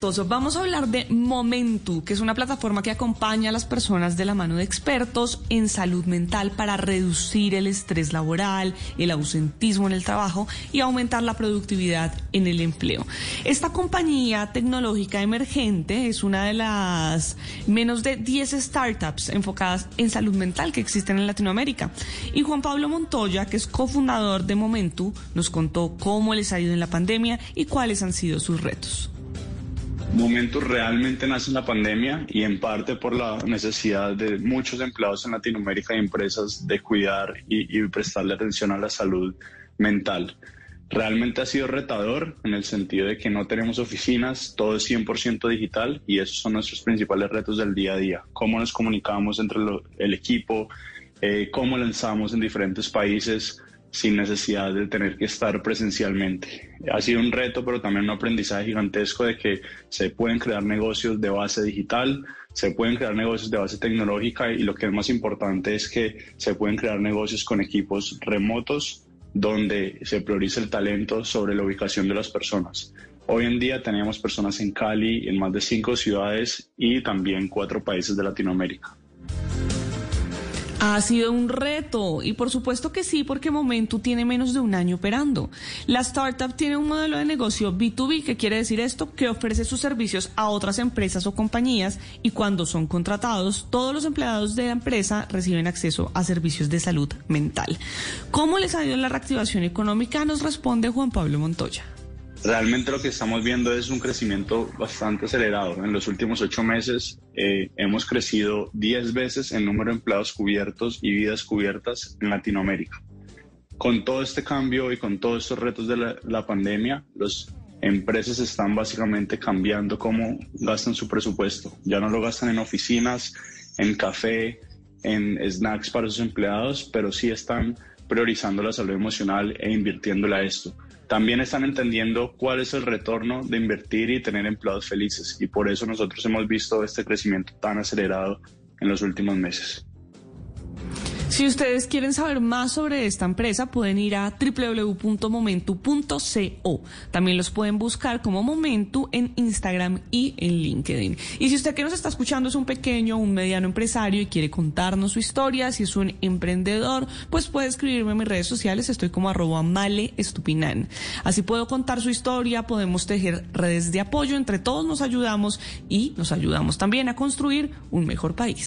Vamos a hablar de Momentu, que es una plataforma que acompaña a las personas de la mano de expertos en salud mental para reducir el estrés laboral, el ausentismo en el trabajo y aumentar la productividad en el empleo. Esta compañía tecnológica emergente es una de las menos de 10 startups enfocadas en salud mental que existen en Latinoamérica. Y Juan Pablo Montoya, que es cofundador de Momentu, nos contó cómo les ha ido en la pandemia y cuáles han sido sus retos. Momentos realmente nace la pandemia y en parte por la necesidad de muchos empleados en Latinoamérica y empresas de cuidar y, prestarle atención a la salud mental. Realmente ha sido retador en el sentido de que no tenemos oficinas, todo es 100% digital y esos son nuestros principales retos del día a día. Cómo nos comunicamos entre el equipo, eh, cómo lanzamos en diferentes países, sin necesidad de tener que estar presencialmente. Ha sido un reto, pero también un aprendizaje gigantesco de que se pueden crear negocios de base digital, se pueden crear negocios de base tecnológica y lo que es más importante es que se pueden crear negocios con equipos remotos donde se prioriza el talento sobre la ubicación de las personas. Hoy en día tenemos personas en Cali, en más de cinco ciudades y también cuatro países de Latinoamérica. Ha sido un reto y por supuesto que sí, porque Momentu tiene menos de un año operando. La startup tiene un modelo de negocio B2B, que quiere decir esto, que ofrece sus servicios a otras empresas o compañías y cuando son contratados, todos los empleados de la empresa reciben acceso a servicios de salud mental. ¿Cómo les ha ido la reactivación económica? Nos responde Juan Pablo Montoya. Realmente lo que estamos viendo es un crecimiento bastante acelerado. En los últimos ocho meses eh, hemos crecido diez veces en número de empleados cubiertos y vidas cubiertas en Latinoamérica. Con todo este cambio y con todos estos retos de la, la pandemia, las empresas están básicamente cambiando cómo gastan su presupuesto. Ya no lo gastan en oficinas, en café, en snacks para sus empleados, pero sí están priorizando la salud emocional e invirtiéndola a esto también están entendiendo cuál es el retorno de invertir y tener empleados felices. Y por eso nosotros hemos visto este crecimiento tan acelerado en los últimos meses. Si ustedes quieren saber más sobre esta empresa, pueden ir a www.momentu.co. También los pueden buscar como Momentu en Instagram y en LinkedIn. Y si usted que nos está escuchando es un pequeño o un mediano empresario y quiere contarnos su historia, si es un emprendedor, pues puede escribirme en mis redes sociales. Estoy como arroba male estupinan. Así puedo contar su historia, podemos tejer redes de apoyo, entre todos nos ayudamos y nos ayudamos también a construir un mejor país.